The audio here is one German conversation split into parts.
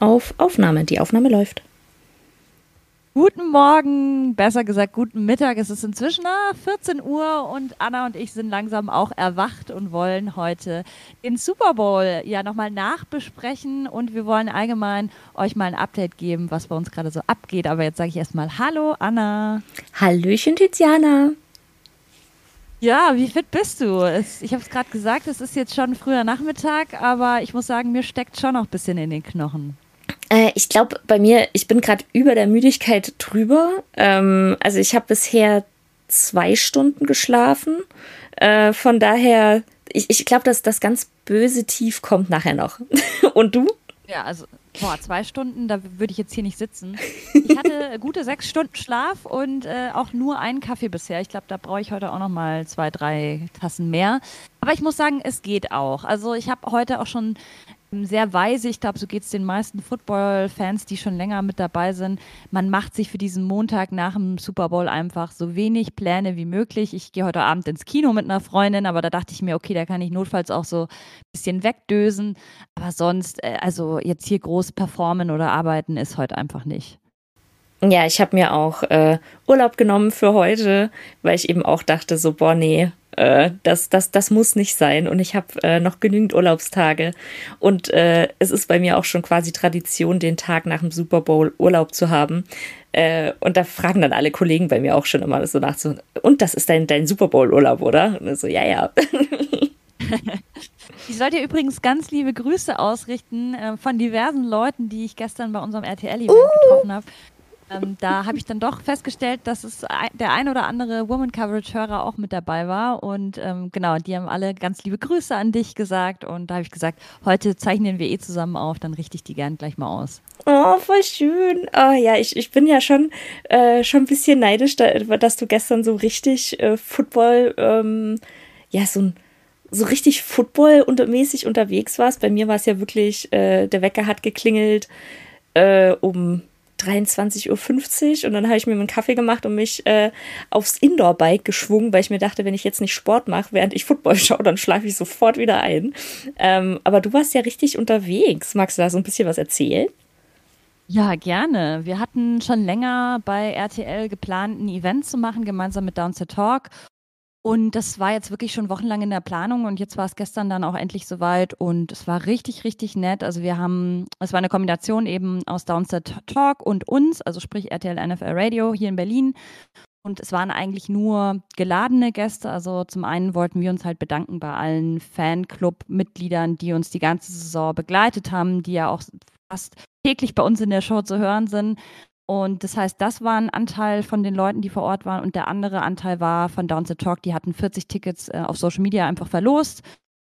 auf Aufnahme. Die Aufnahme läuft. Guten Morgen, besser gesagt guten Mittag. Es ist inzwischen ah, 14 Uhr und Anna und ich sind langsam auch erwacht und wollen heute den Super Bowl ja nochmal nachbesprechen und wir wollen allgemein euch mal ein Update geben, was bei uns gerade so abgeht. Aber jetzt sage ich erstmal Hallo Anna. Hallöchen Tiziana. Ja, wie fit bist du? Es, ich habe es gerade gesagt, es ist jetzt schon früher Nachmittag, aber ich muss sagen, mir steckt schon noch ein bisschen in den Knochen. Äh, ich glaube, bei mir, ich bin gerade über der Müdigkeit drüber. Ähm, also ich habe bisher zwei Stunden geschlafen. Äh, von daher, ich, ich glaube, dass das ganz böse Tief kommt nachher noch. Und du? Ja, also boah, zwei Stunden, da würde ich jetzt hier nicht sitzen. Ich hatte gute sechs Stunden Schlaf und äh, auch nur einen Kaffee bisher. Ich glaube, da brauche ich heute auch noch mal zwei, drei Tassen mehr. Aber ich muss sagen, es geht auch. Also ich habe heute auch schon sehr weise. Ich glaube, so geht es den meisten Football-Fans, die schon länger mit dabei sind. Man macht sich für diesen Montag nach dem Super Bowl einfach so wenig Pläne wie möglich. Ich gehe heute Abend ins Kino mit einer Freundin, aber da dachte ich mir, okay, da kann ich notfalls auch so ein bisschen wegdösen. Aber sonst, äh, also jetzt hier groß performen oder arbeiten ist heute einfach nicht. Ja, ich habe mir auch äh, Urlaub genommen für heute, weil ich eben auch dachte, so, boah, nee, äh, das, das, das muss nicht sein. Und ich habe äh, noch genügend Urlaubstage. Und äh, es ist bei mir auch schon quasi Tradition, den Tag nach dem Super Bowl Urlaub zu haben. Äh, und da fragen dann alle Kollegen bei mir auch schon immer so nach so, und das ist dein, dein Super Bowl Urlaub, oder? Und so, ja, ja. Ich soll dir übrigens ganz liebe Grüße ausrichten äh, von diversen Leuten, die ich gestern bei unserem RTL-Event uh. getroffen habe. Ähm, da habe ich dann doch festgestellt, dass es der ein oder andere Woman Coverage-Hörer auch mit dabei war. Und ähm, genau, die haben alle ganz liebe Grüße an dich gesagt. Und da habe ich gesagt, heute zeichnen wir eh zusammen auf, dann richte ich die gern gleich mal aus. Oh, voll schön. Oh ja, ich, ich bin ja schon, äh, schon ein bisschen neidisch, da, dass du gestern so richtig äh, Football, ähm, ja, so ein so richtig Football-mäßig unterwegs warst. Bei mir war es ja wirklich, äh, der Wecker hat geklingelt äh, um 23.50 Uhr und dann habe ich mir einen Kaffee gemacht und mich äh, aufs Indoor-Bike geschwungen, weil ich mir dachte, wenn ich jetzt nicht Sport mache, während ich Football schaue, dann schlafe ich sofort wieder ein. Ähm, aber du warst ja richtig unterwegs. Magst du da so ein bisschen was erzählen? Ja, gerne. Wir hatten schon länger bei RTL geplant, ein Event zu machen, gemeinsam mit Downset Talk. Und das war jetzt wirklich schon wochenlang in der Planung und jetzt war es gestern dann auch endlich soweit und es war richtig, richtig nett. Also wir haben, es war eine Kombination eben aus Downset Talk und uns, also sprich RTL NFL Radio hier in Berlin. Und es waren eigentlich nur geladene Gäste. Also zum einen wollten wir uns halt bedanken bei allen Fanclub-Mitgliedern, die uns die ganze Saison begleitet haben, die ja auch fast täglich bei uns in der Show zu hören sind. Und das heißt, das war ein Anteil von den Leuten, die vor Ort waren. Und der andere Anteil war von Down the Talk. Die hatten 40 Tickets äh, auf Social Media einfach verlost.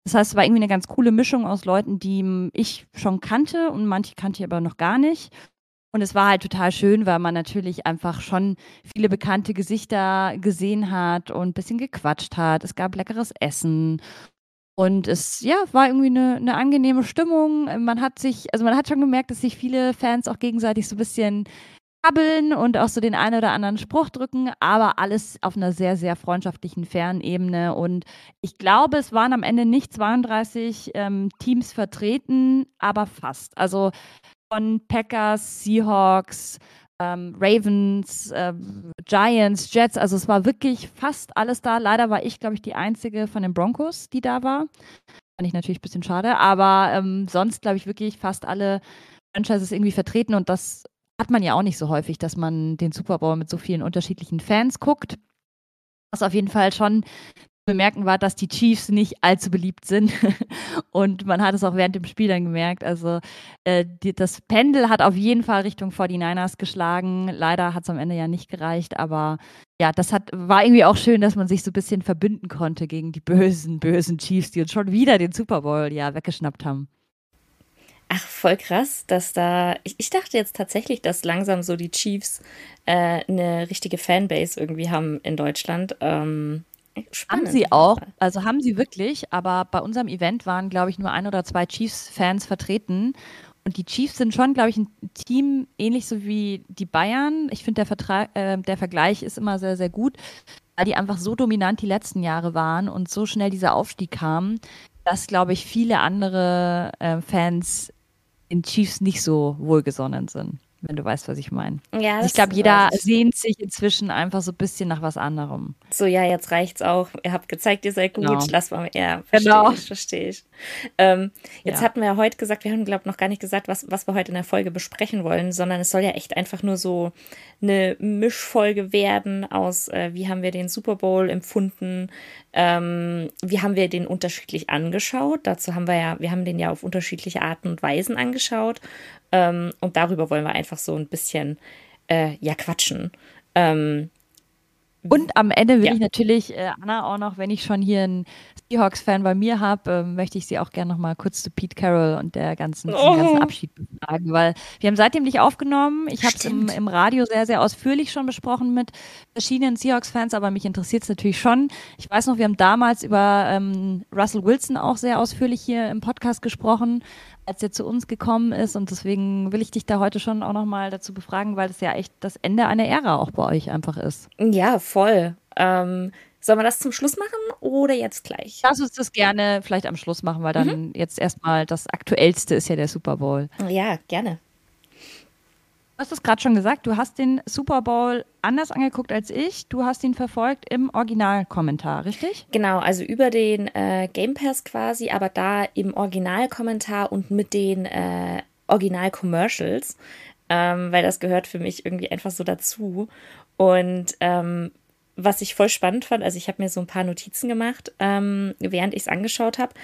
Das heißt, es war irgendwie eine ganz coole Mischung aus Leuten, die ich schon kannte und manche kannte ich aber noch gar nicht. Und es war halt total schön, weil man natürlich einfach schon viele bekannte Gesichter gesehen hat und ein bisschen gequatscht hat. Es gab leckeres Essen. Und es, ja, war irgendwie eine, eine angenehme Stimmung. Man hat sich, also man hat schon gemerkt, dass sich viele Fans auch gegenseitig so ein bisschen kabbeln und auch so den einen oder anderen Spruch drücken, aber alles auf einer sehr, sehr freundschaftlichen, fairen Ebene. Und ich glaube, es waren am Ende nicht 32 ähm, Teams vertreten, aber fast. Also von Packers, Seahawks, ähm, Ravens, äh, Giants, Jets, also es war wirklich fast alles da. Leider war ich, glaube ich, die einzige von den Broncos, die da war. Fand ich natürlich ein bisschen schade, aber ähm, sonst, glaube ich, wirklich fast alle Franchises irgendwie vertreten und das hat man ja auch nicht so häufig, dass man den Super Bowl mit so vielen unterschiedlichen Fans guckt. Was auf jeden Fall schon bemerken war, dass die Chiefs nicht allzu beliebt sind. Und man hat es auch während dem Spiel dann gemerkt. Also äh, die, das Pendel hat auf jeden Fall Richtung 49ers geschlagen. Leider hat es am Ende ja nicht gereicht, aber ja, das hat, war irgendwie auch schön, dass man sich so ein bisschen verbünden konnte gegen die bösen, bösen Chiefs, die uns schon wieder den Super Bowl ja weggeschnappt haben. Ach, voll krass, dass da. Ich, ich dachte jetzt tatsächlich, dass langsam so die Chiefs äh, eine richtige Fanbase irgendwie haben in Deutschland. Ähm, Spannend. Haben sie auch, also haben sie wirklich, aber bei unserem Event waren, glaube ich, nur ein oder zwei Chiefs-Fans vertreten. Und die Chiefs sind schon, glaube ich, ein Team ähnlich so wie die Bayern. Ich finde, der, äh, der Vergleich ist immer sehr, sehr gut, weil die einfach so dominant die letzten Jahre waren und so schnell dieser Aufstieg kam, dass, glaube ich, viele andere äh, Fans den Chiefs nicht so wohlgesonnen sind wenn du weißt, was ich meine. Ja, ich glaube, jeder sehnt sich inzwischen einfach so ein bisschen nach was anderem. So, ja, jetzt reicht's auch. Ihr habt gezeigt, ihr seid gut. Genau. Lass mal, ja, verstehe genau. ich, verstehe ich. Ähm, jetzt ja. hatten wir ja heute gesagt, wir haben, glaube ich, noch gar nicht gesagt, was, was wir heute in der Folge besprechen wollen, sondern es soll ja echt einfach nur so eine Mischfolge werden aus, äh, wie haben wir den Super Bowl empfunden, ähm, wie haben wir den unterschiedlich angeschaut. Dazu haben wir ja, wir haben den ja auf unterschiedliche Arten und Weisen angeschaut. Ähm, und darüber wollen wir einfach so ein bisschen äh, ja quatschen. Ähm, und am Ende will ja. ich natürlich äh, Anna auch noch, wenn ich schon hier einen Seahawks-Fan bei mir habe, äh, möchte ich sie auch gerne noch mal kurz zu Pete Carroll und der ganzen, oh. ganzen Abschied befragen, weil wir haben seitdem nicht aufgenommen. Ich habe es im, im, Radio sehr, sehr ausführlich schon besprochen mit verschiedenen Seahawks-Fans, aber mich interessiert es natürlich schon. Ich weiß noch, wir haben damals über ähm, Russell Wilson auch sehr ausführlich hier im Podcast gesprochen als er zu uns gekommen ist. Und deswegen will ich dich da heute schon auch nochmal dazu befragen, weil das ja echt das Ende einer Ära auch bei euch einfach ist. Ja, voll. Ähm, sollen wir das zum Schluss machen oder jetzt gleich? Lass uns das gerne vielleicht am Schluss machen, weil dann mhm. jetzt erstmal das Aktuellste ist ja der Super Bowl. Ja, gerne hast es gerade schon gesagt, du hast den Super Bowl anders angeguckt als ich. Du hast ihn verfolgt im Originalkommentar, richtig? Genau, also über den äh, Game Pass quasi, aber da im Originalkommentar und mit den äh, Original-Commercials, ähm, weil das gehört für mich irgendwie einfach so dazu. Und ähm, was ich voll spannend fand, also ich habe mir so ein paar Notizen gemacht, ähm, während ich es angeschaut habe.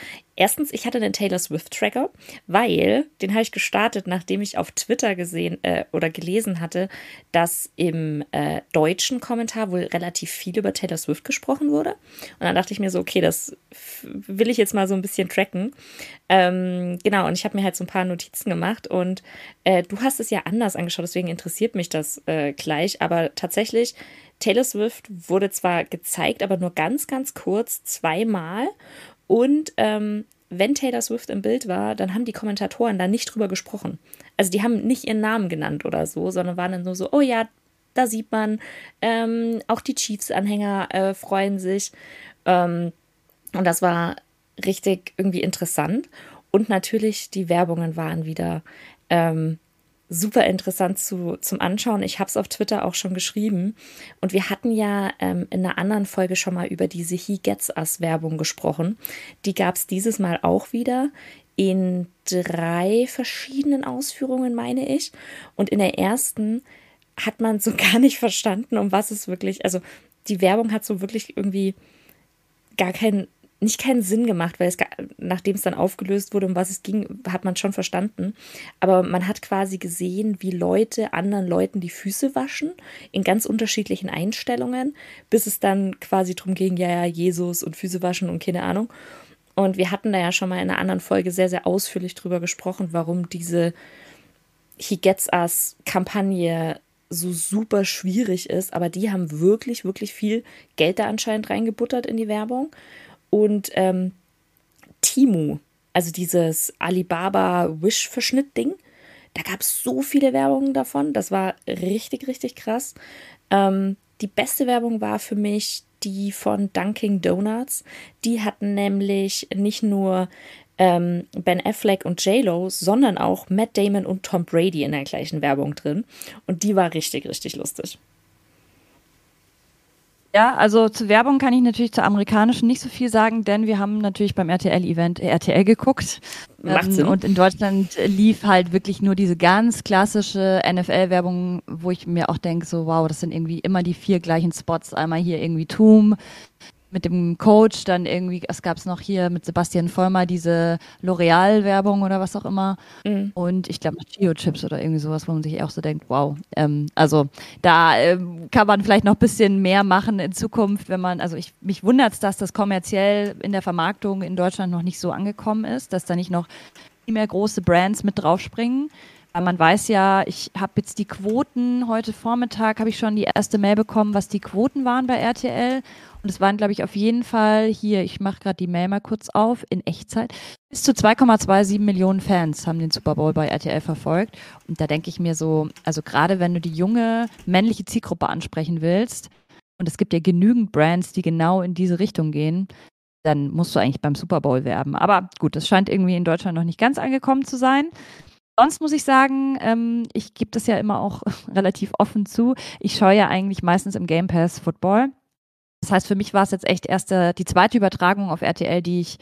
Erstens, ich hatte den Taylor Swift Tracker, weil den habe ich gestartet, nachdem ich auf Twitter gesehen äh, oder gelesen hatte, dass im äh, deutschen Kommentar wohl relativ viel über Taylor Swift gesprochen wurde. Und dann dachte ich mir so, okay, das will ich jetzt mal so ein bisschen tracken. Ähm, genau, und ich habe mir halt so ein paar Notizen gemacht und äh, du hast es ja anders angeschaut, deswegen interessiert mich das äh, gleich. Aber tatsächlich Taylor Swift wurde zwar gezeigt, aber nur ganz, ganz kurz, zweimal. Und ähm, wenn Taylor Swift im Bild war, dann haben die Kommentatoren da nicht drüber gesprochen. Also die haben nicht ihren Namen genannt oder so, sondern waren dann nur so, oh ja, da sieht man, ähm, auch die Chiefs-Anhänger äh, freuen sich. Ähm, und das war richtig irgendwie interessant. Und natürlich, die Werbungen waren wieder ähm, super interessant zu, zum Anschauen. Ich habe es auf Twitter auch schon geschrieben. Und wir hatten ja ähm, in einer anderen Folge schon mal über diese He Gets Us Werbung gesprochen. Die gab es dieses Mal auch wieder in drei verschiedenen Ausführungen, meine ich. Und in der ersten hat man so gar nicht verstanden, um was es wirklich, also die Werbung hat so wirklich irgendwie gar keinen nicht keinen Sinn gemacht, weil es, nachdem es dann aufgelöst wurde, um was es ging, hat man schon verstanden. Aber man hat quasi gesehen, wie Leute anderen Leuten die Füße waschen, in ganz unterschiedlichen Einstellungen, bis es dann quasi drum ging, ja, ja, Jesus und Füße waschen und keine Ahnung. Und wir hatten da ja schon mal in einer anderen Folge sehr, sehr ausführlich drüber gesprochen, warum diese He Gets Us Kampagne so super schwierig ist. Aber die haben wirklich, wirklich viel Geld da anscheinend reingebuttert in die Werbung. Und ähm, Timu, also dieses Alibaba-Wish-Verschnitt-Ding, da gab es so viele Werbungen davon. Das war richtig, richtig krass. Ähm, die beste Werbung war für mich die von Dunkin' Donuts. Die hatten nämlich nicht nur ähm, Ben Affleck und J-Lo, sondern auch Matt Damon und Tom Brady in der gleichen Werbung drin. Und die war richtig, richtig lustig. Ja, also zur Werbung kann ich natürlich zur amerikanischen nicht so viel sagen, denn wir haben natürlich beim RTL-Event RTL geguckt. Macht ähm, Sinn. Und in Deutschland lief halt wirklich nur diese ganz klassische NFL-Werbung, wo ich mir auch denke, so wow, das sind irgendwie immer die vier gleichen Spots. Einmal hier irgendwie Toom, mit dem Coach, dann irgendwie, es gab es noch hier mit Sebastian Vollmer diese L'Oreal-Werbung oder was auch immer. Mhm. Und ich glaube noch Geo-Chips oder irgendwie sowas, wo man sich auch so denkt, wow. Ähm, also da ähm, kann man vielleicht noch ein bisschen mehr machen in Zukunft, wenn man, also ich, mich wundert es, dass das kommerziell in der Vermarktung in Deutschland noch nicht so angekommen ist, dass da nicht noch viel mehr große Brands mit draufspringen. Man weiß ja, ich habe jetzt die Quoten, heute Vormittag habe ich schon die erste Mail bekommen, was die Quoten waren bei RTL. Und es waren, glaube ich, auf jeden Fall hier, ich mache gerade die Mail mal kurz auf, in Echtzeit. Bis zu 2,27 Millionen Fans haben den Super Bowl bei RTL verfolgt. Und da denke ich mir so, also gerade wenn du die junge männliche Zielgruppe ansprechen willst, und es gibt ja genügend Brands, die genau in diese Richtung gehen, dann musst du eigentlich beim Super Bowl werben. Aber gut, das scheint irgendwie in Deutschland noch nicht ganz angekommen zu sein. Sonst muss ich sagen, ähm, ich gebe das ja immer auch relativ offen zu. Ich schaue ja eigentlich meistens im Game Pass Football. Das heißt, für mich war es jetzt echt erst äh, die zweite Übertragung auf RTL, die ich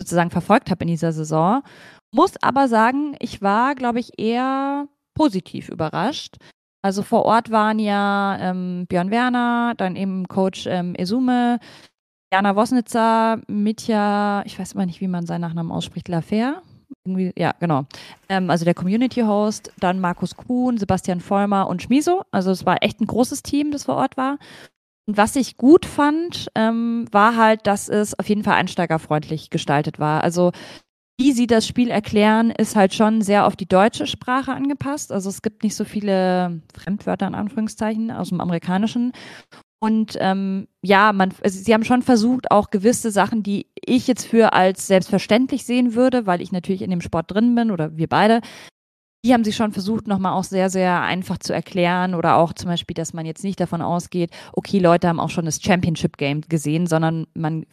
sozusagen verfolgt habe in dieser Saison. Muss aber sagen, ich war, glaube ich, eher positiv überrascht. Also vor Ort waren ja ähm, Björn Werner, dann eben Coach ähm, Esume, Jana Wosnitzer, Mitja, ich weiß immer nicht, wie man seinen Nachnamen ausspricht, Lafer. Irgendwie, ja, genau. Ähm, also der Community Host, dann Markus Kuhn, Sebastian Vollmer und Schmiso. Also es war echt ein großes Team, das vor Ort war. Und was ich gut fand, ähm, war halt, dass es auf jeden Fall einsteigerfreundlich gestaltet war. Also wie sie das Spiel erklären, ist halt schon sehr auf die deutsche Sprache angepasst. Also es gibt nicht so viele Fremdwörter in Anführungszeichen aus dem Amerikanischen. Und ähm, ja, man, also sie haben schon versucht, auch gewisse Sachen, die ich jetzt für als selbstverständlich sehen würde, weil ich natürlich in dem Sport drin bin oder wir beide, die haben sie schon versucht, nochmal auch sehr, sehr einfach zu erklären oder auch zum Beispiel, dass man jetzt nicht davon ausgeht, okay, Leute haben auch schon das Championship Game gesehen, sondern man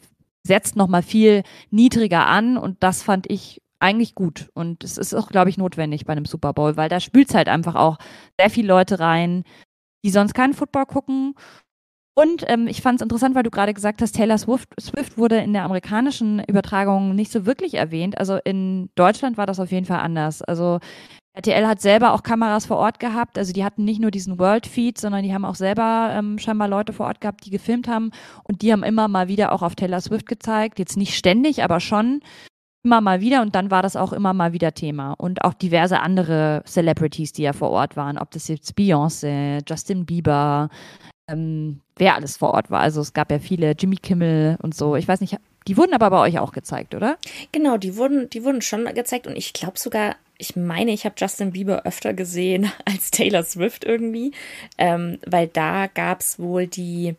setzt nochmal viel niedriger an und das fand ich eigentlich gut. Und es ist auch, glaube ich, notwendig bei einem Super Bowl, weil da spült halt einfach auch sehr viele Leute rein, die sonst keinen Football gucken. Und ähm, ich fand es interessant, weil du gerade gesagt hast, Taylor Swift, Swift wurde in der amerikanischen Übertragung nicht so wirklich erwähnt. Also in Deutschland war das auf jeden Fall anders. Also RTL hat selber auch Kameras vor Ort gehabt. Also die hatten nicht nur diesen World Feed, sondern die haben auch selber ähm, scheinbar Leute vor Ort gehabt, die gefilmt haben. Und die haben immer mal wieder auch auf Taylor Swift gezeigt. Jetzt nicht ständig, aber schon immer mal wieder. Und dann war das auch immer mal wieder Thema. Und auch diverse andere Celebrities, die ja vor Ort waren. Ob das jetzt Beyoncé, Justin Bieber, ähm, wer alles vor Ort war. Also es gab ja viele, Jimmy Kimmel und so. Ich weiß nicht, die wurden aber bei euch auch gezeigt, oder? Genau, die wurden, die wurden schon gezeigt und ich glaube sogar, ich meine, ich habe Justin Bieber öfter gesehen als Taylor Swift irgendwie, ähm, weil da gab es wohl die,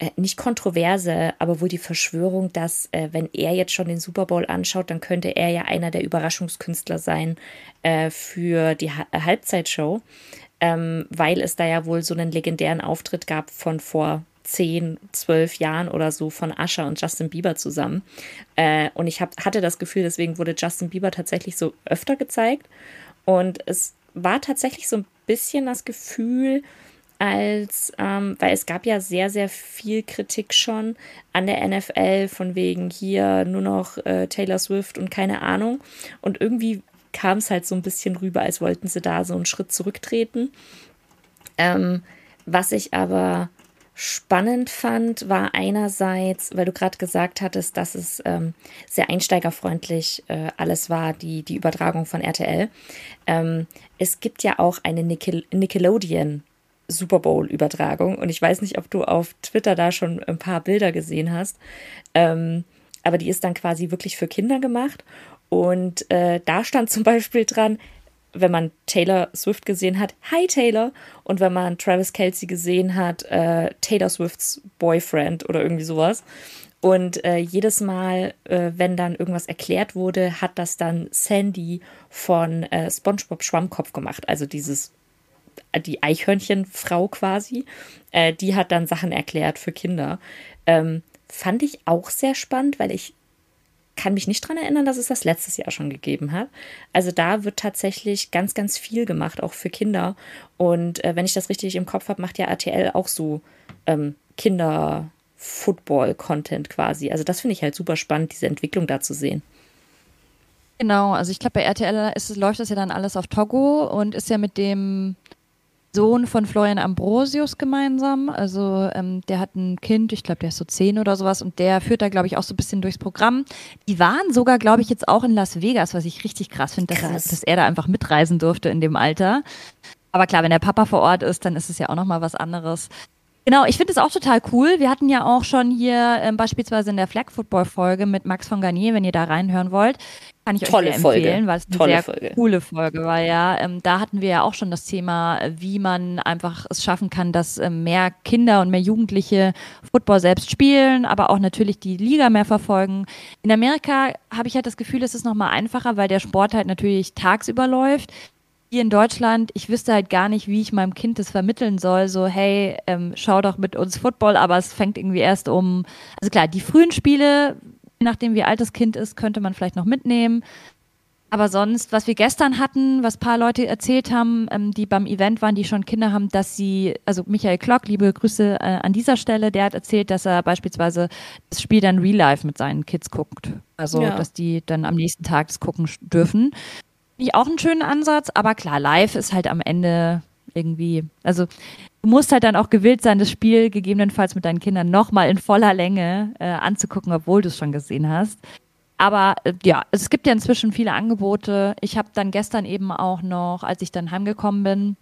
äh, nicht kontroverse, aber wohl die Verschwörung, dass äh, wenn er jetzt schon den Super Bowl anschaut, dann könnte er ja einer der Überraschungskünstler sein äh, für die ha Halbzeitshow, ähm, weil es da ja wohl so einen legendären Auftritt gab von vor zehn, zwölf Jahren oder so von Usher und Justin Bieber zusammen. Äh, und ich hab, hatte das Gefühl, deswegen wurde Justin Bieber tatsächlich so öfter gezeigt. Und es war tatsächlich so ein bisschen das Gefühl, als, ähm, weil es gab ja sehr, sehr viel Kritik schon an der NFL, von wegen hier nur noch äh, Taylor Swift und keine Ahnung. Und irgendwie kam es halt so ein bisschen rüber, als wollten sie da so einen Schritt zurücktreten. Ähm, was ich aber spannend fand, war einerseits, weil du gerade gesagt hattest, dass es ähm, sehr einsteigerfreundlich äh, alles war, die, die Übertragung von RTL. Ähm, es gibt ja auch eine Nickel Nickelodeon Super Bowl-Übertragung und ich weiß nicht, ob du auf Twitter da schon ein paar Bilder gesehen hast, ähm, aber die ist dann quasi wirklich für Kinder gemacht und äh, da stand zum Beispiel dran, wenn man Taylor Swift gesehen hat, Hi Taylor. Und wenn man Travis Kelsey gesehen hat, äh, Taylor Swifts Boyfriend oder irgendwie sowas. Und äh, jedes Mal, äh, wenn dann irgendwas erklärt wurde, hat das dann Sandy von äh, SpongeBob Schwammkopf gemacht. Also dieses, die Eichhörnchenfrau quasi. Äh, die hat dann Sachen erklärt für Kinder. Ähm, fand ich auch sehr spannend, weil ich kann mich nicht daran erinnern, dass es das letztes Jahr schon gegeben hat. Also da wird tatsächlich ganz, ganz viel gemacht, auch für Kinder. Und äh, wenn ich das richtig im Kopf habe, macht ja RTL auch so ähm, Kinder-Football-Content quasi. Also das finde ich halt super spannend, diese Entwicklung da zu sehen. Genau, also ich glaube, bei RTL ist, läuft das ja dann alles auf Togo und ist ja mit dem Sohn von Florian Ambrosius gemeinsam. Also ähm, der hat ein Kind, ich glaube, der ist so zehn oder sowas und der führt da, glaube ich, auch so ein bisschen durchs Programm. Die waren sogar, glaube ich, jetzt auch in Las Vegas, was ich richtig krass finde, dass, dass, er da einfach mitreisen durfte in dem Alter. Aber klar, wenn der Papa vor Ort ist, dann ist es ja auch nochmal was anderes. Genau, ich finde es auch total cool. Wir hatten ja auch schon hier ähm, beispielsweise in der Flag Football Folge mit Max von Garnier, wenn ihr da reinhören wollt, kann ich Tolle euch empfehlen, Folge. weil es eine Tolle sehr Folge. coole Folge war. Ja, ähm, da hatten wir ja auch schon das Thema, wie man einfach es schaffen kann, dass ähm, mehr Kinder und mehr Jugendliche Football selbst spielen, aber auch natürlich die Liga mehr verfolgen. In Amerika habe ich halt das Gefühl, es ist noch mal einfacher, weil der Sport halt natürlich tagsüber läuft hier in Deutschland, ich wüsste halt gar nicht, wie ich meinem Kind das vermitteln soll. So, hey, ähm, schau doch mit uns Football, aber es fängt irgendwie erst um. Also klar, die frühen Spiele, je nachdem wie alt das Kind ist, könnte man vielleicht noch mitnehmen. Aber sonst, was wir gestern hatten, was paar Leute erzählt haben, ähm, die beim Event waren, die schon Kinder haben, dass sie, also Michael Klock, liebe Grüße äh, an dieser Stelle, der hat erzählt, dass er beispielsweise das Spiel dann real life mit seinen Kids guckt. Also, ja. dass die dann am nächsten Tag das gucken dürfen. Finde ich auch einen schönen Ansatz, aber klar, live ist halt am Ende irgendwie, also du musst halt dann auch gewillt sein, das Spiel gegebenenfalls mit deinen Kindern nochmal in voller Länge äh, anzugucken, obwohl du es schon gesehen hast. Aber äh, ja, es gibt ja inzwischen viele Angebote. Ich habe dann gestern eben auch noch, als ich dann heimgekommen bin,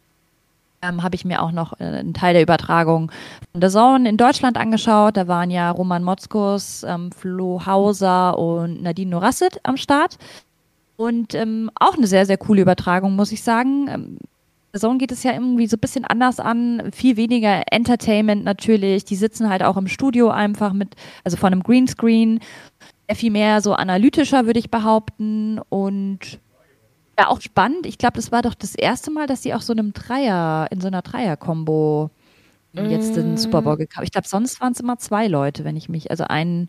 ähm, habe ich mir auch noch äh, einen Teil der Übertragung von The Zone in Deutschland angeschaut. Da waren ja Roman Motzkus, ähm, Flo Hauser und Nadine Norasset am Start. Und ähm, auch eine sehr, sehr coole Übertragung, muss ich sagen. Ähm, The Zone geht es ja irgendwie so ein bisschen anders an, viel weniger Entertainment natürlich. Die sitzen halt auch im Studio einfach mit, also von einem Greenscreen viel mehr so analytischer, würde ich behaupten. Und ja, auch spannend. Ich glaube, das war doch das erste Mal, dass sie auch so einem Dreier, in so einer Dreier-Kombo jetzt den mm. Super Bowl gekauft. Ich glaube, sonst waren es immer zwei Leute, wenn ich mich, also ein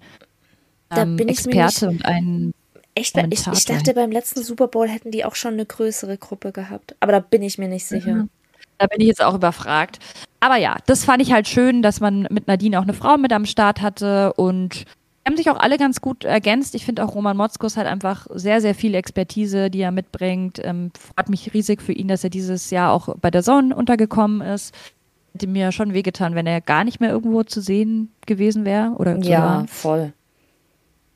ähm, Experte und ein Echt? Ich, ich, dachte, beim letzten Super Bowl hätten die auch schon eine größere Gruppe gehabt. Aber da bin ich mir nicht sicher. Mhm. Da bin ich jetzt auch überfragt. Aber ja, das fand ich halt schön, dass man mit Nadine auch eine Frau mit am Start hatte und haben sich auch alle ganz gut ergänzt. Ich finde auch Roman Motzkus hat einfach sehr, sehr viel Expertise, die er mitbringt. Ähm, freut mich riesig für ihn, dass er dieses Jahr auch bei der Sonne untergekommen ist. Hätte mir schon wehgetan, wenn er gar nicht mehr irgendwo zu sehen gewesen wäre. Oder ja, voll.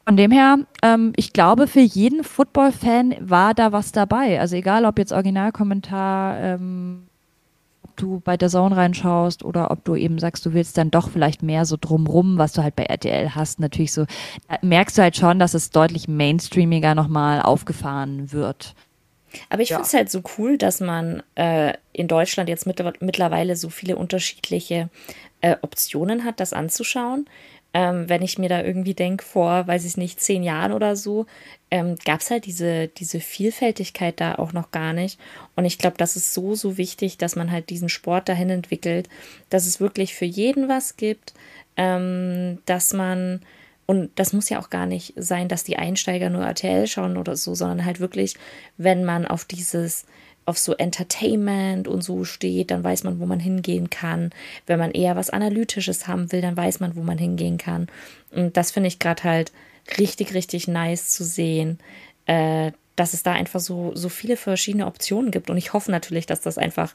Von dem her, ähm, ich glaube, für jeden Football-Fan war da was dabei. Also egal, ob jetzt Originalkommentar, ähm, du bei der Zone reinschaust oder ob du eben sagst, du willst dann doch vielleicht mehr so drumrum, was du halt bei RTL hast, natürlich so, merkst du halt schon, dass es deutlich mainstreamiger nochmal aufgefahren wird. Aber ich ja. finde es halt so cool, dass man äh, in Deutschland jetzt mit, mittlerweile so viele unterschiedliche äh, Optionen hat, das anzuschauen. Ähm, wenn ich mir da irgendwie denke, vor, weiß ich nicht, zehn Jahren oder so, ähm, gab es halt diese, diese Vielfältigkeit da auch noch gar nicht. Und ich glaube, das ist so, so wichtig, dass man halt diesen Sport dahin entwickelt, dass es wirklich für jeden was gibt, ähm, dass man, und das muss ja auch gar nicht sein, dass die Einsteiger nur RTL schauen oder so, sondern halt wirklich, wenn man auf dieses auf so Entertainment und so steht, dann weiß man, wo man hingehen kann. Wenn man eher was Analytisches haben will, dann weiß man, wo man hingehen kann. Und das finde ich gerade halt richtig, richtig nice zu sehen, äh, dass es da einfach so, so viele verschiedene Optionen gibt. Und ich hoffe natürlich, dass das einfach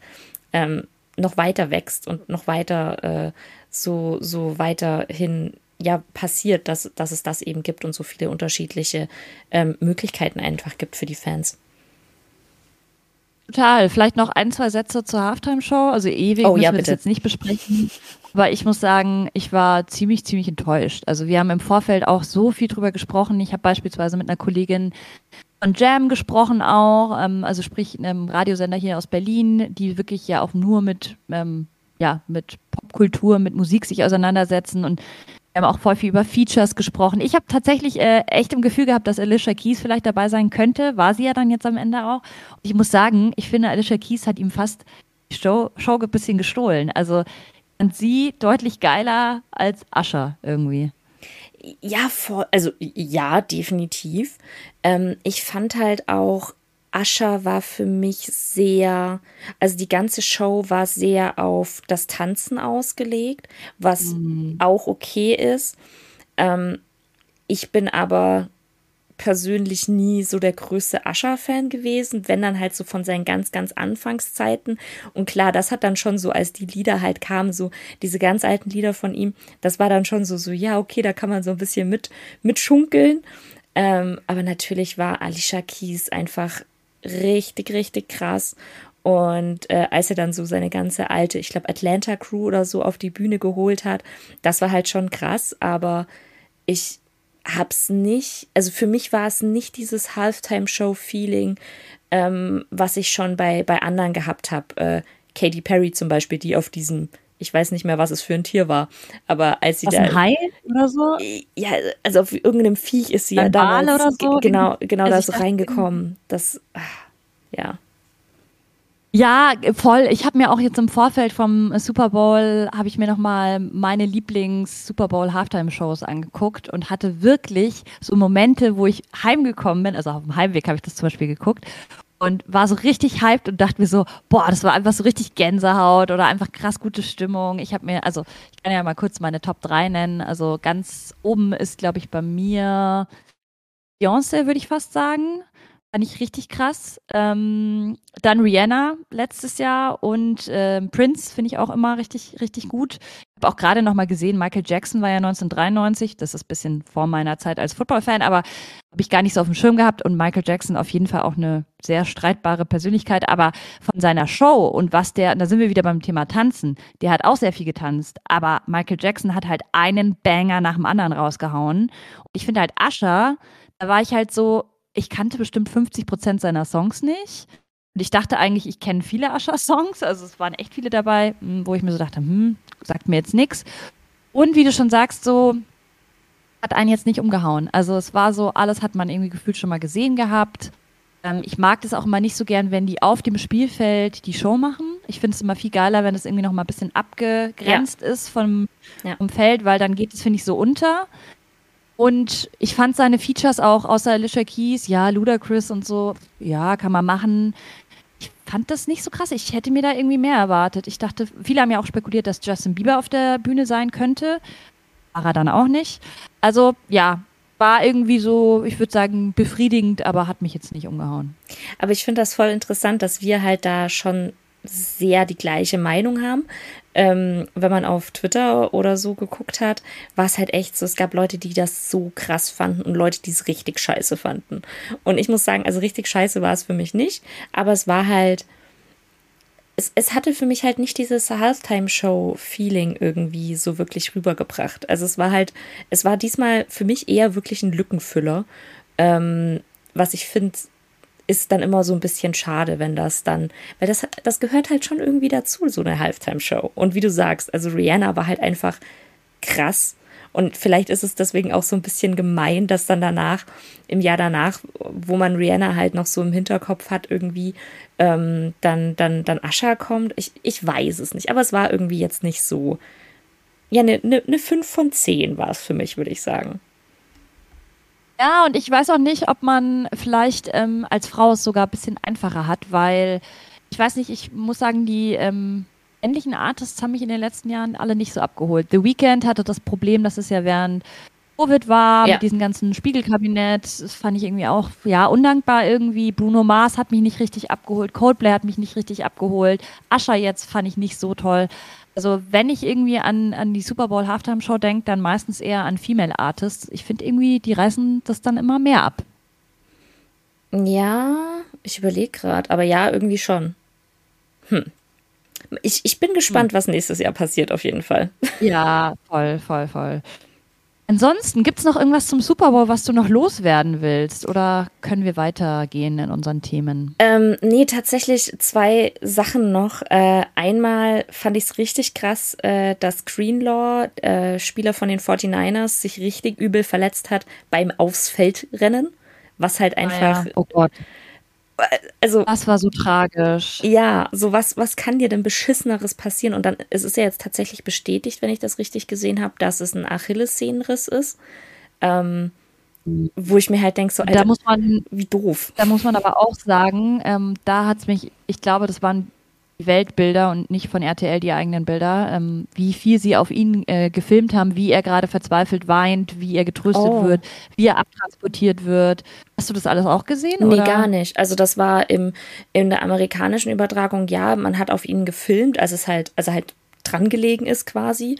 ähm, noch weiter wächst und noch weiter äh, so, so weiterhin ja passiert, dass, dass es das eben gibt und so viele unterschiedliche ähm, Möglichkeiten einfach gibt für die Fans. Total. Vielleicht noch ein, zwei Sätze zur Halftime-Show. Also ewig oh, müssen ja, wir das jetzt nicht besprechen. Aber ich muss sagen, ich war ziemlich, ziemlich enttäuscht. Also wir haben im Vorfeld auch so viel drüber gesprochen. Ich habe beispielsweise mit einer Kollegin von Jam gesprochen auch, ähm, also sprich einem Radiosender hier aus Berlin, die wirklich ja auch nur mit, ähm, ja, mit Popkultur, mit Musik sich auseinandersetzen und wir haben auch voll viel über Features gesprochen. Ich habe tatsächlich äh, echt im Gefühl gehabt, dass Alicia Keys vielleicht dabei sein könnte. War sie ja dann jetzt am Ende auch. Ich muss sagen, ich finde, Alicia Keys hat ihm fast die Show, Show ein bisschen gestohlen. Also und sie deutlich geiler als Ascher irgendwie. Ja, voll, also ja, definitiv. Ähm, ich fand halt auch Ascher war für mich sehr, also die ganze Show war sehr auf das Tanzen ausgelegt, was mhm. auch okay ist. Ähm, ich bin aber persönlich nie so der größte Ascher-Fan gewesen, wenn dann halt so von seinen ganz, ganz Anfangszeiten. Und klar, das hat dann schon so, als die Lieder halt kamen, so diese ganz alten Lieder von ihm, das war dann schon so, so, ja, okay, da kann man so ein bisschen mit, mitschunkeln. Ähm, aber natürlich war Alicia Keys einfach richtig, richtig krass. Und äh, als er dann so seine ganze alte, ich glaube, Atlanta Crew oder so auf die Bühne geholt hat, das war halt schon krass, aber ich hab's nicht, also für mich war es nicht dieses Halftime-Show-Feeling, ähm, was ich schon bei, bei anderen gehabt habe. Äh, Katy Perry zum Beispiel, die auf diesem ich weiß nicht mehr, was es für ein Tier war, aber als sie was, da ein Hai oder so? Ja, also auf irgendeinem Viech ist sie ein ja damals oder so? genau genau da so reingekommen. Das ach, ja. Ja, voll. Ich habe mir auch jetzt im Vorfeld vom Super Bowl habe ich mir noch mal meine Lieblings Super Bowl Halftime Shows angeguckt und hatte wirklich so Momente, wo ich heimgekommen bin. Also auf dem Heimweg habe ich das zum Beispiel geguckt und war so richtig hyped und dachte mir so, boah, das war einfach so richtig Gänsehaut oder einfach krass gute Stimmung. Ich habe mir, also ich kann ja mal kurz meine Top 3 nennen. Also ganz oben ist, glaube ich, bei mir Beyoncé, würde ich fast sagen. Fand ich richtig krass. Ähm, dann Rihanna letztes Jahr und äh, Prince finde ich auch immer richtig, richtig gut. Ich habe auch gerade noch mal gesehen, Michael Jackson war ja 1993. Das ist ein bisschen vor meiner Zeit als Football-Fan, aber habe ich gar nicht so auf dem Schirm gehabt. Und Michael Jackson auf jeden Fall auch eine sehr streitbare Persönlichkeit. Aber von seiner Show und was der, da sind wir wieder beim Thema Tanzen, der hat auch sehr viel getanzt. Aber Michael Jackson hat halt einen Banger nach dem anderen rausgehauen. Und ich finde halt Ascher, da war ich halt so, ich kannte bestimmt 50 Prozent seiner Songs nicht. Und ich dachte eigentlich, ich kenne viele Ascher-Songs. Also es waren echt viele dabei, hm, wo ich mir so dachte, hm, sagt mir jetzt nichts. Und wie du schon sagst, so hat einen jetzt nicht umgehauen. Also es war so, alles hat man irgendwie gefühlt schon mal gesehen gehabt. Ähm, ich mag das auch immer nicht so gern, wenn die auf dem Spielfeld die Show machen. Ich finde es immer viel geiler, wenn es irgendwie noch mal ein bisschen abgegrenzt ja. ist vom, ja. vom Feld, weil dann geht es, finde ich, so unter. Und ich fand seine Features auch, außer Alicia Keys, ja, Ludacris und so, ja, kann man machen. Ich fand das nicht so krass. Ich hätte mir da irgendwie mehr erwartet. Ich dachte, viele haben ja auch spekuliert, dass Justin Bieber auf der Bühne sein könnte. War er dann auch nicht. Also, ja, war irgendwie so, ich würde sagen, befriedigend, aber hat mich jetzt nicht umgehauen. Aber ich finde das voll interessant, dass wir halt da schon sehr die gleiche Meinung haben. Ähm, wenn man auf Twitter oder so geguckt hat, war es halt echt so, es gab Leute, die das so krass fanden und Leute, die es richtig scheiße fanden. Und ich muss sagen, also richtig scheiße war es für mich nicht, aber es war halt, es, es hatte für mich halt nicht dieses Halftime-Show-Feeling irgendwie so wirklich rübergebracht. Also es war halt, es war diesmal für mich eher wirklich ein Lückenfüller, ähm, was ich finde, ist dann immer so ein bisschen schade, wenn das dann, weil das, das gehört halt schon irgendwie dazu, so eine Halftime-Show. Und wie du sagst, also Rihanna war halt einfach krass. Und vielleicht ist es deswegen auch so ein bisschen gemein, dass dann danach, im Jahr danach, wo man Rihanna halt noch so im Hinterkopf hat, irgendwie ähm, dann, dann, dann Ascha kommt. Ich, ich weiß es nicht, aber es war irgendwie jetzt nicht so. Ja, eine ne, ne 5 von 10 war es für mich, würde ich sagen. Ja, und ich weiß auch nicht, ob man vielleicht ähm, als Frau es sogar ein bisschen einfacher hat, weil ich weiß nicht, ich muss sagen, die ähm, männlichen Artists haben mich in den letzten Jahren alle nicht so abgeholt. The Weeknd hatte das Problem, dass es ja während Covid war, ja. mit diesem ganzen Spiegelkabinett. Das fand ich irgendwie auch, ja, undankbar irgendwie. Bruno Mars hat mich nicht richtig abgeholt. Coldplay hat mich nicht richtig abgeholt. Ascher jetzt fand ich nicht so toll. Also wenn ich irgendwie an, an die Super Bowl Halftime Show denke, dann meistens eher an Female Artists. Ich finde irgendwie, die reißen das dann immer mehr ab. Ja, ich überlege gerade, aber ja, irgendwie schon. Hm. Ich, ich bin gespannt, hm. was nächstes Jahr passiert, auf jeden Fall. Ja, voll, voll, voll. Ansonsten, gibt es noch irgendwas zum Super Bowl, was du noch loswerden willst? Oder können wir weitergehen in unseren Themen? Ähm, nee, tatsächlich zwei Sachen noch. Äh, einmal fand ich es richtig krass, äh, dass Greenlaw, äh, Spieler von den 49ers, sich richtig übel verletzt hat beim Aufsfeldrennen. Was halt einfach. Ah ja. Oh Gott also. Das war so tragisch. Ja, so was, was kann dir denn beschisseneres passieren? Und dann es ist ja jetzt tatsächlich bestätigt, wenn ich das richtig gesehen habe, dass es ein Achillessehnenriss ist. Ähm, wo ich mir halt denke, so, Alter, da muss man, wie doof. Da muss man aber auch sagen, ähm, da hat es mich, ich glaube, das waren Weltbilder und nicht von RTL die eigenen Bilder, ähm, wie viel sie auf ihn äh, gefilmt haben, wie er gerade verzweifelt weint, wie er getröstet oh. wird, wie er abtransportiert wird. Hast du das alles auch gesehen? Nee, oder? gar nicht. Also das war im, in der amerikanischen Übertragung, ja, man hat auf ihn gefilmt, als es halt, also halt dran gelegen ist quasi.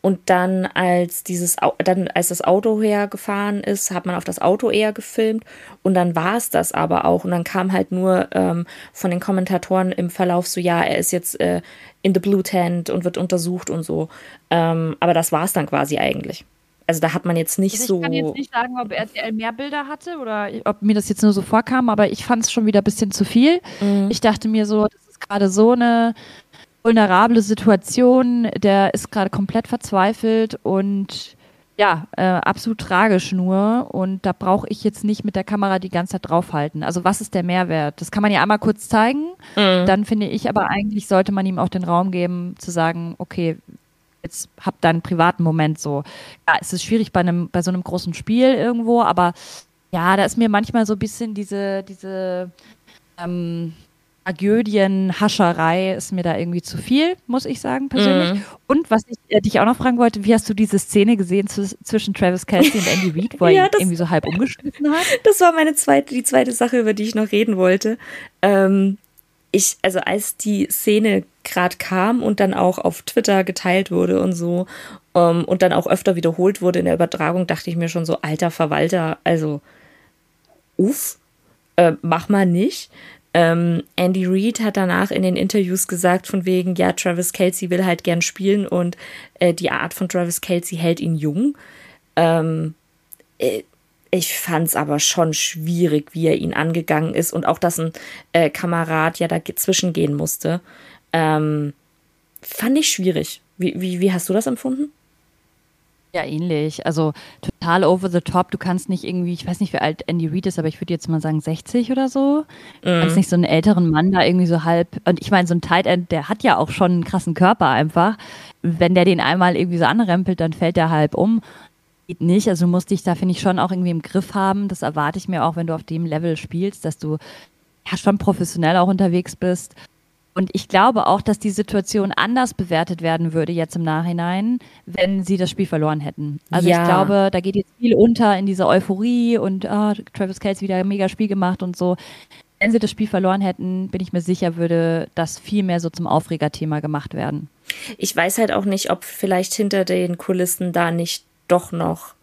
Und dann, als dieses, dann, als das Auto hergefahren ist, hat man auf das Auto eher gefilmt. Und dann war es das aber auch. Und dann kam halt nur ähm, von den Kommentatoren im Verlauf so, ja, er ist jetzt äh, in the Blue Tent und wird untersucht und so. Ähm, aber das war es dann quasi eigentlich. Also da hat man jetzt nicht also ich so. Ich kann jetzt nicht sagen, ob RTL mehr Bilder hatte oder ob mir das jetzt nur so vorkam, aber ich fand es schon wieder ein bisschen zu viel. Mhm. Ich dachte mir so, das ist gerade so eine vulnerable Situation, der ist gerade komplett verzweifelt und ja, äh, absolut tragisch nur. Und da brauche ich jetzt nicht mit der Kamera die ganze Zeit draufhalten. Also was ist der Mehrwert? Das kann man ja einmal kurz zeigen. Mhm. Dann finde ich aber eigentlich sollte man ihm auch den Raum geben, zu sagen, okay, jetzt hab da einen privaten Moment so. Ja, es ist schwierig bei einem, bei so einem großen Spiel irgendwo, aber ja, da ist mir manchmal so ein bisschen diese, diese ähm, Tragödien-Hascherei ist mir da irgendwie zu viel, muss ich sagen, persönlich. Mhm. Und was ich äh, dich auch noch fragen wollte, wie hast du diese Szene gesehen zwischen Travis Kelsey und Andy Reid, wo er ja, ihn irgendwie so halb umgeschnitten hat? Das war meine zweite, die zweite Sache, über die ich noch reden wollte. Ähm, ich, also als die Szene gerade kam und dann auch auf Twitter geteilt wurde und so um, ähm, und dann auch öfter wiederholt wurde in der Übertragung, dachte ich mir schon so, alter Verwalter, also uff, äh, mach mal nicht. Ähm, Andy Reid hat danach in den Interviews gesagt, von wegen, ja, Travis Kelsey will halt gern spielen und äh, die Art von Travis Kelsey hält ihn jung. Ähm, äh, ich fand's aber schon schwierig, wie er ihn angegangen ist und auch, dass ein äh, Kamerad ja dazwischen gehen musste. Ähm, fand ich schwierig. Wie, wie, wie hast du das empfunden? Ja, ähnlich. Also total over the top. Du kannst nicht irgendwie, ich weiß nicht, wie alt Andy Reid ist, aber ich würde jetzt mal sagen 60 oder so. Du kannst mhm. nicht so einen älteren Mann da irgendwie so halb. Und ich meine, so ein Tight End, der hat ja auch schon einen krassen Körper einfach. Wenn der den einmal irgendwie so anrempelt, dann fällt der halb um. Geht nicht. Also du musst dich da, finde ich, schon auch irgendwie im Griff haben. Das erwarte ich mir auch, wenn du auf dem Level spielst, dass du ja schon professionell auch unterwegs bist. Und ich glaube auch, dass die Situation anders bewertet werden würde jetzt im Nachhinein, wenn sie das Spiel verloren hätten. Also ja. ich glaube, da geht jetzt viel unter in dieser Euphorie und oh, Travis Kelce wieder ein mega Spiel gemacht und so. Wenn sie das Spiel verloren hätten, bin ich mir sicher, würde das viel mehr so zum Aufregerthema gemacht werden. Ich weiß halt auch nicht, ob vielleicht hinter den Kulissen da nicht doch noch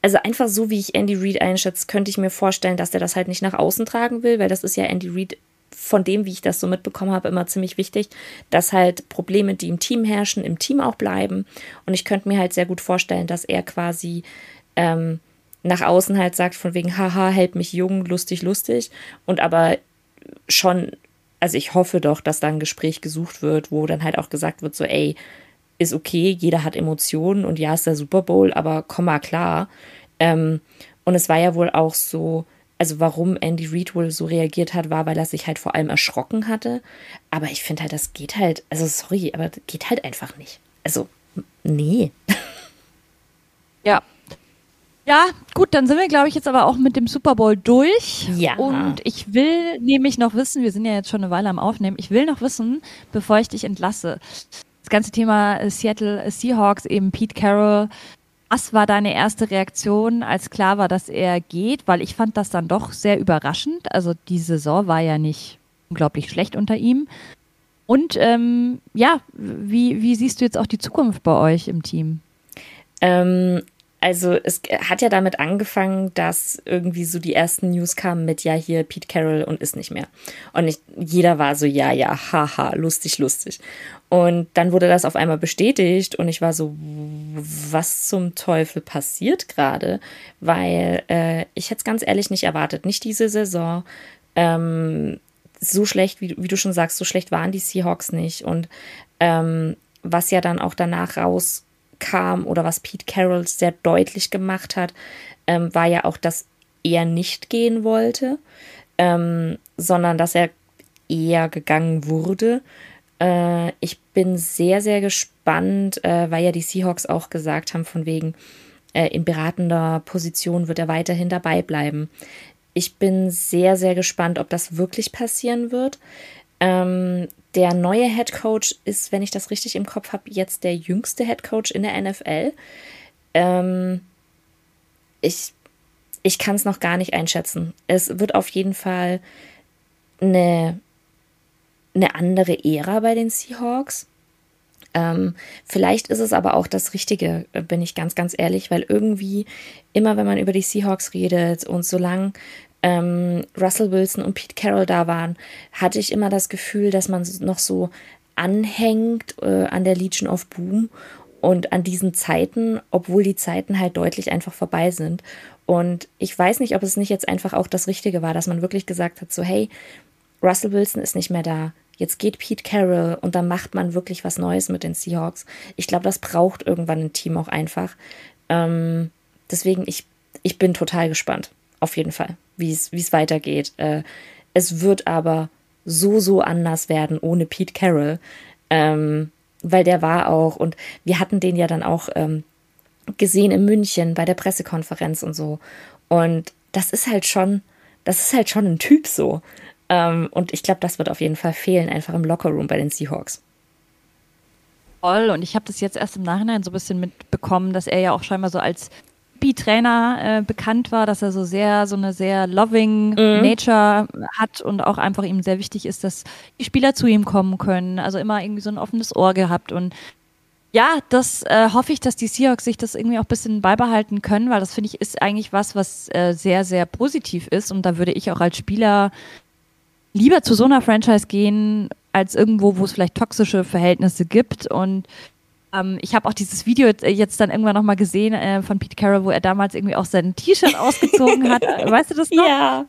also einfach so, wie ich Andy Reid einschätze, könnte ich mir vorstellen, dass der das halt nicht nach außen tragen will, weil das ist ja Andy Reid von dem, wie ich das so mitbekommen habe, immer ziemlich wichtig, dass halt Probleme, die im Team herrschen, im Team auch bleiben. Und ich könnte mir halt sehr gut vorstellen, dass er quasi ähm, nach außen halt sagt, von wegen, haha, hält mich jung, lustig, lustig. Und aber schon, also ich hoffe doch, dass da ein Gespräch gesucht wird, wo dann halt auch gesagt wird, so, ey, ist okay, jeder hat Emotionen und ja, ist der Super Bowl, aber komm mal klar. Ähm, und es war ja wohl auch so, also warum Andy Reid wohl so reagiert hat, war, weil er sich halt vor allem erschrocken hatte. Aber ich finde halt, das geht halt, also sorry, aber das geht halt einfach nicht. Also, nee. Ja. Ja, gut, dann sind wir, glaube ich, jetzt aber auch mit dem Super Bowl durch. Ja. Und ich will nämlich noch wissen, wir sind ja jetzt schon eine Weile am Aufnehmen, ich will noch wissen, bevor ich dich entlasse, das ganze Thema Seattle Seahawks, eben Pete Carroll, was war deine erste Reaktion, als klar war, dass er geht? Weil ich fand das dann doch sehr überraschend. Also die Saison war ja nicht unglaublich schlecht unter ihm. Und ähm, ja, wie, wie siehst du jetzt auch die Zukunft bei euch im Team? Ähm, also es hat ja damit angefangen, dass irgendwie so die ersten News kamen mit ja hier Pete Carroll und ist nicht mehr. Und ich, jeder war so ja ja haha lustig lustig. Und dann wurde das auf einmal bestätigt und ich war so was zum Teufel passiert gerade, weil äh, ich hätte es ganz ehrlich nicht erwartet, nicht diese Saison. Ähm, so schlecht, wie, wie du schon sagst, so schlecht waren die Seahawks nicht und ähm, was ja dann auch danach raus kam oder was Pete Carroll sehr deutlich gemacht hat, ähm, war ja auch, dass er nicht gehen wollte, ähm, sondern dass er eher gegangen wurde. Äh, ich bin sehr, sehr gespannt, äh, weil ja die Seahawks auch gesagt haben, von wegen, äh, in beratender Position wird er weiterhin dabei bleiben. Ich bin sehr, sehr gespannt, ob das wirklich passieren wird. Ähm, der neue Head Coach ist, wenn ich das richtig im Kopf habe, jetzt der jüngste Head Coach in der NFL. Ähm, ich ich kann es noch gar nicht einschätzen. Es wird auf jeden Fall eine, eine andere Ära bei den Seahawks. Ähm, vielleicht ist es aber auch das Richtige, bin ich ganz, ganz ehrlich, weil irgendwie immer, wenn man über die Seahawks redet und solange ähm, Russell Wilson und Pete Carroll da waren, hatte ich immer das Gefühl, dass man noch so anhängt äh, an der Legion of Boom und an diesen Zeiten, obwohl die Zeiten halt deutlich einfach vorbei sind. Und ich weiß nicht, ob es nicht jetzt einfach auch das Richtige war, dass man wirklich gesagt hat, so hey, Russell Wilson ist nicht mehr da. Jetzt geht Pete Carroll und dann macht man wirklich was Neues mit den Seahawks. Ich glaube, das braucht irgendwann ein Team auch einfach. Ähm, deswegen, ich, ich bin total gespannt. Auf jeden Fall, wie es weitergeht. Äh, es wird aber so, so anders werden ohne Pete Carroll. Ähm, weil der war auch, und wir hatten den ja dann auch ähm, gesehen in München bei der Pressekonferenz und so. Und das ist halt schon, das ist halt schon ein Typ so. Ähm, und ich glaube, das wird auf jeden Fall fehlen, einfach im Lockerroom bei den Seahawks. Voll. Und ich habe das jetzt erst im Nachhinein so ein bisschen mitbekommen, dass er ja auch scheinbar so als B-Trainer äh, bekannt war, dass er so sehr, so eine sehr loving mhm. Nature hat und auch einfach ihm sehr wichtig ist, dass die Spieler zu ihm kommen können. Also immer irgendwie so ein offenes Ohr gehabt und ja, das äh, hoffe ich, dass die Seahawks sich das irgendwie auch ein bisschen beibehalten können, weil das finde ich ist eigentlich was, was äh, sehr, sehr positiv ist. Und da würde ich auch als Spieler lieber zu so einer Franchise gehen, als irgendwo, wo es vielleicht toxische Verhältnisse gibt. Und ähm, ich habe auch dieses Video jetzt dann irgendwann nochmal gesehen äh, von Pete Carroll, wo er damals irgendwie auch sein T-Shirt ausgezogen hat. Weißt du das noch? Ja.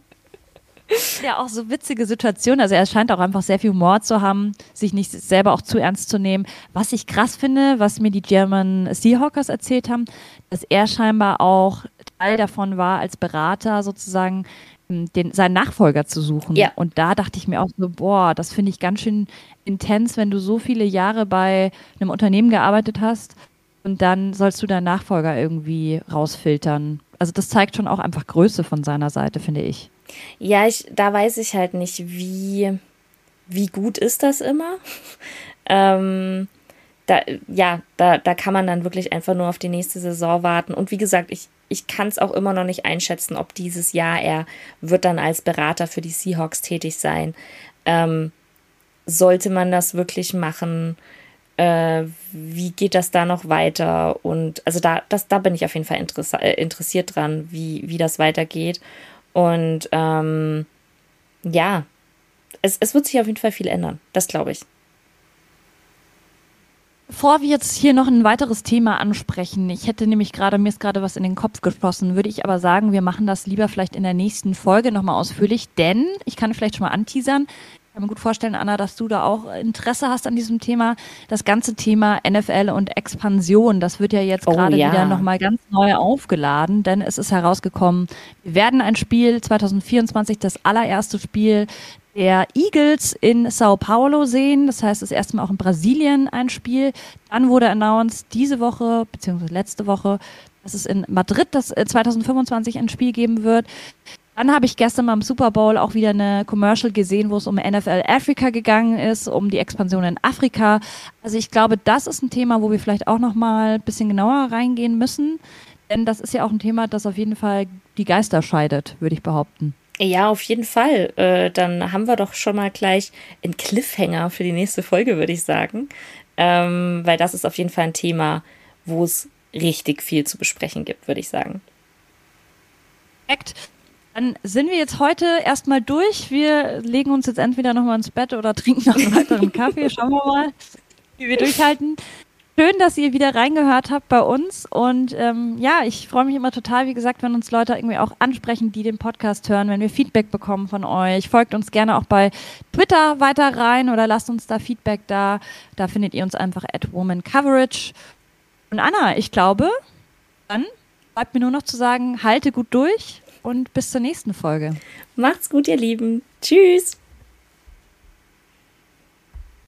Ja, auch so witzige Situation. Also er scheint auch einfach sehr viel Humor zu haben, sich nicht selber auch zu ernst zu nehmen. Was ich krass finde, was mir die German Seahawkers erzählt haben, dass er scheinbar auch Teil davon war, als Berater sozusagen den, seinen Nachfolger zu suchen. Ja. Und da dachte ich mir auch so, boah, das finde ich ganz schön intens, wenn du so viele Jahre bei einem Unternehmen gearbeitet hast und dann sollst du deinen Nachfolger irgendwie rausfiltern. Also das zeigt schon auch einfach Größe von seiner Seite, finde ich. Ja, ich, da weiß ich halt nicht, wie, wie gut ist das immer. ähm, da, ja, da, da kann man dann wirklich einfach nur auf die nächste Saison warten. Und wie gesagt, ich, ich kann es auch immer noch nicht einschätzen, ob dieses Jahr er wird dann als Berater für die Seahawks tätig sein. Ähm, sollte man das wirklich machen? Äh, wie geht das da noch weiter? Und also da, das, da bin ich auf jeden Fall äh, interessiert dran, wie, wie das weitergeht. Und ähm, ja, es, es wird sich auf jeden Fall viel ändern. Das glaube ich. Bevor wir jetzt hier noch ein weiteres Thema ansprechen, ich hätte nämlich gerade, mir ist gerade was in den Kopf geschossen, würde ich aber sagen, wir machen das lieber vielleicht in der nächsten Folge nochmal ausführlich, denn ich kann vielleicht schon mal anteasern. Ich kann mir gut vorstellen, Anna, dass du da auch Interesse hast an diesem Thema. Das ganze Thema NFL und Expansion, das wird ja jetzt oh, gerade ja. wieder nochmal ganz neu aufgeladen, denn es ist herausgekommen, wir werden ein Spiel 2024, das allererste Spiel der Eagles in Sao Paulo sehen. Das heißt, das erste Mal auch in Brasilien ein Spiel. Dann wurde announced diese Woche, beziehungsweise letzte Woche, dass es in Madrid das 2025 äh, ein Spiel geben wird. Dann habe ich gestern beim Super Bowl auch wieder eine Commercial gesehen, wo es um NFL Africa gegangen ist, um die Expansion in Afrika. Also ich glaube, das ist ein Thema, wo wir vielleicht auch noch mal ein bisschen genauer reingehen müssen, denn das ist ja auch ein Thema, das auf jeden Fall die Geister scheidet, würde ich behaupten. Ja, auf jeden Fall. Äh, dann haben wir doch schon mal gleich einen Cliffhanger für die nächste Folge, würde ich sagen. Ähm, weil das ist auf jeden Fall ein Thema, wo es richtig viel zu besprechen gibt, würde ich sagen. Perfekt. Dann sind wir jetzt heute erstmal durch. Wir legen uns jetzt entweder nochmal ins Bett oder trinken noch einen weiteren Kaffee. Schauen wir mal, wie wir durchhalten. Schön, dass ihr wieder reingehört habt bei uns. Und ähm, ja, ich freue mich immer total, wie gesagt, wenn uns Leute irgendwie auch ansprechen, die den Podcast hören, wenn wir Feedback bekommen von euch. Folgt uns gerne auch bei Twitter weiter rein oder lasst uns da Feedback da. Da findet ihr uns einfach at Woman Coverage. Und Anna, ich glaube, dann bleibt mir nur noch zu sagen, halte gut durch und bis zur nächsten Folge. Macht's gut, ihr Lieben. Tschüss.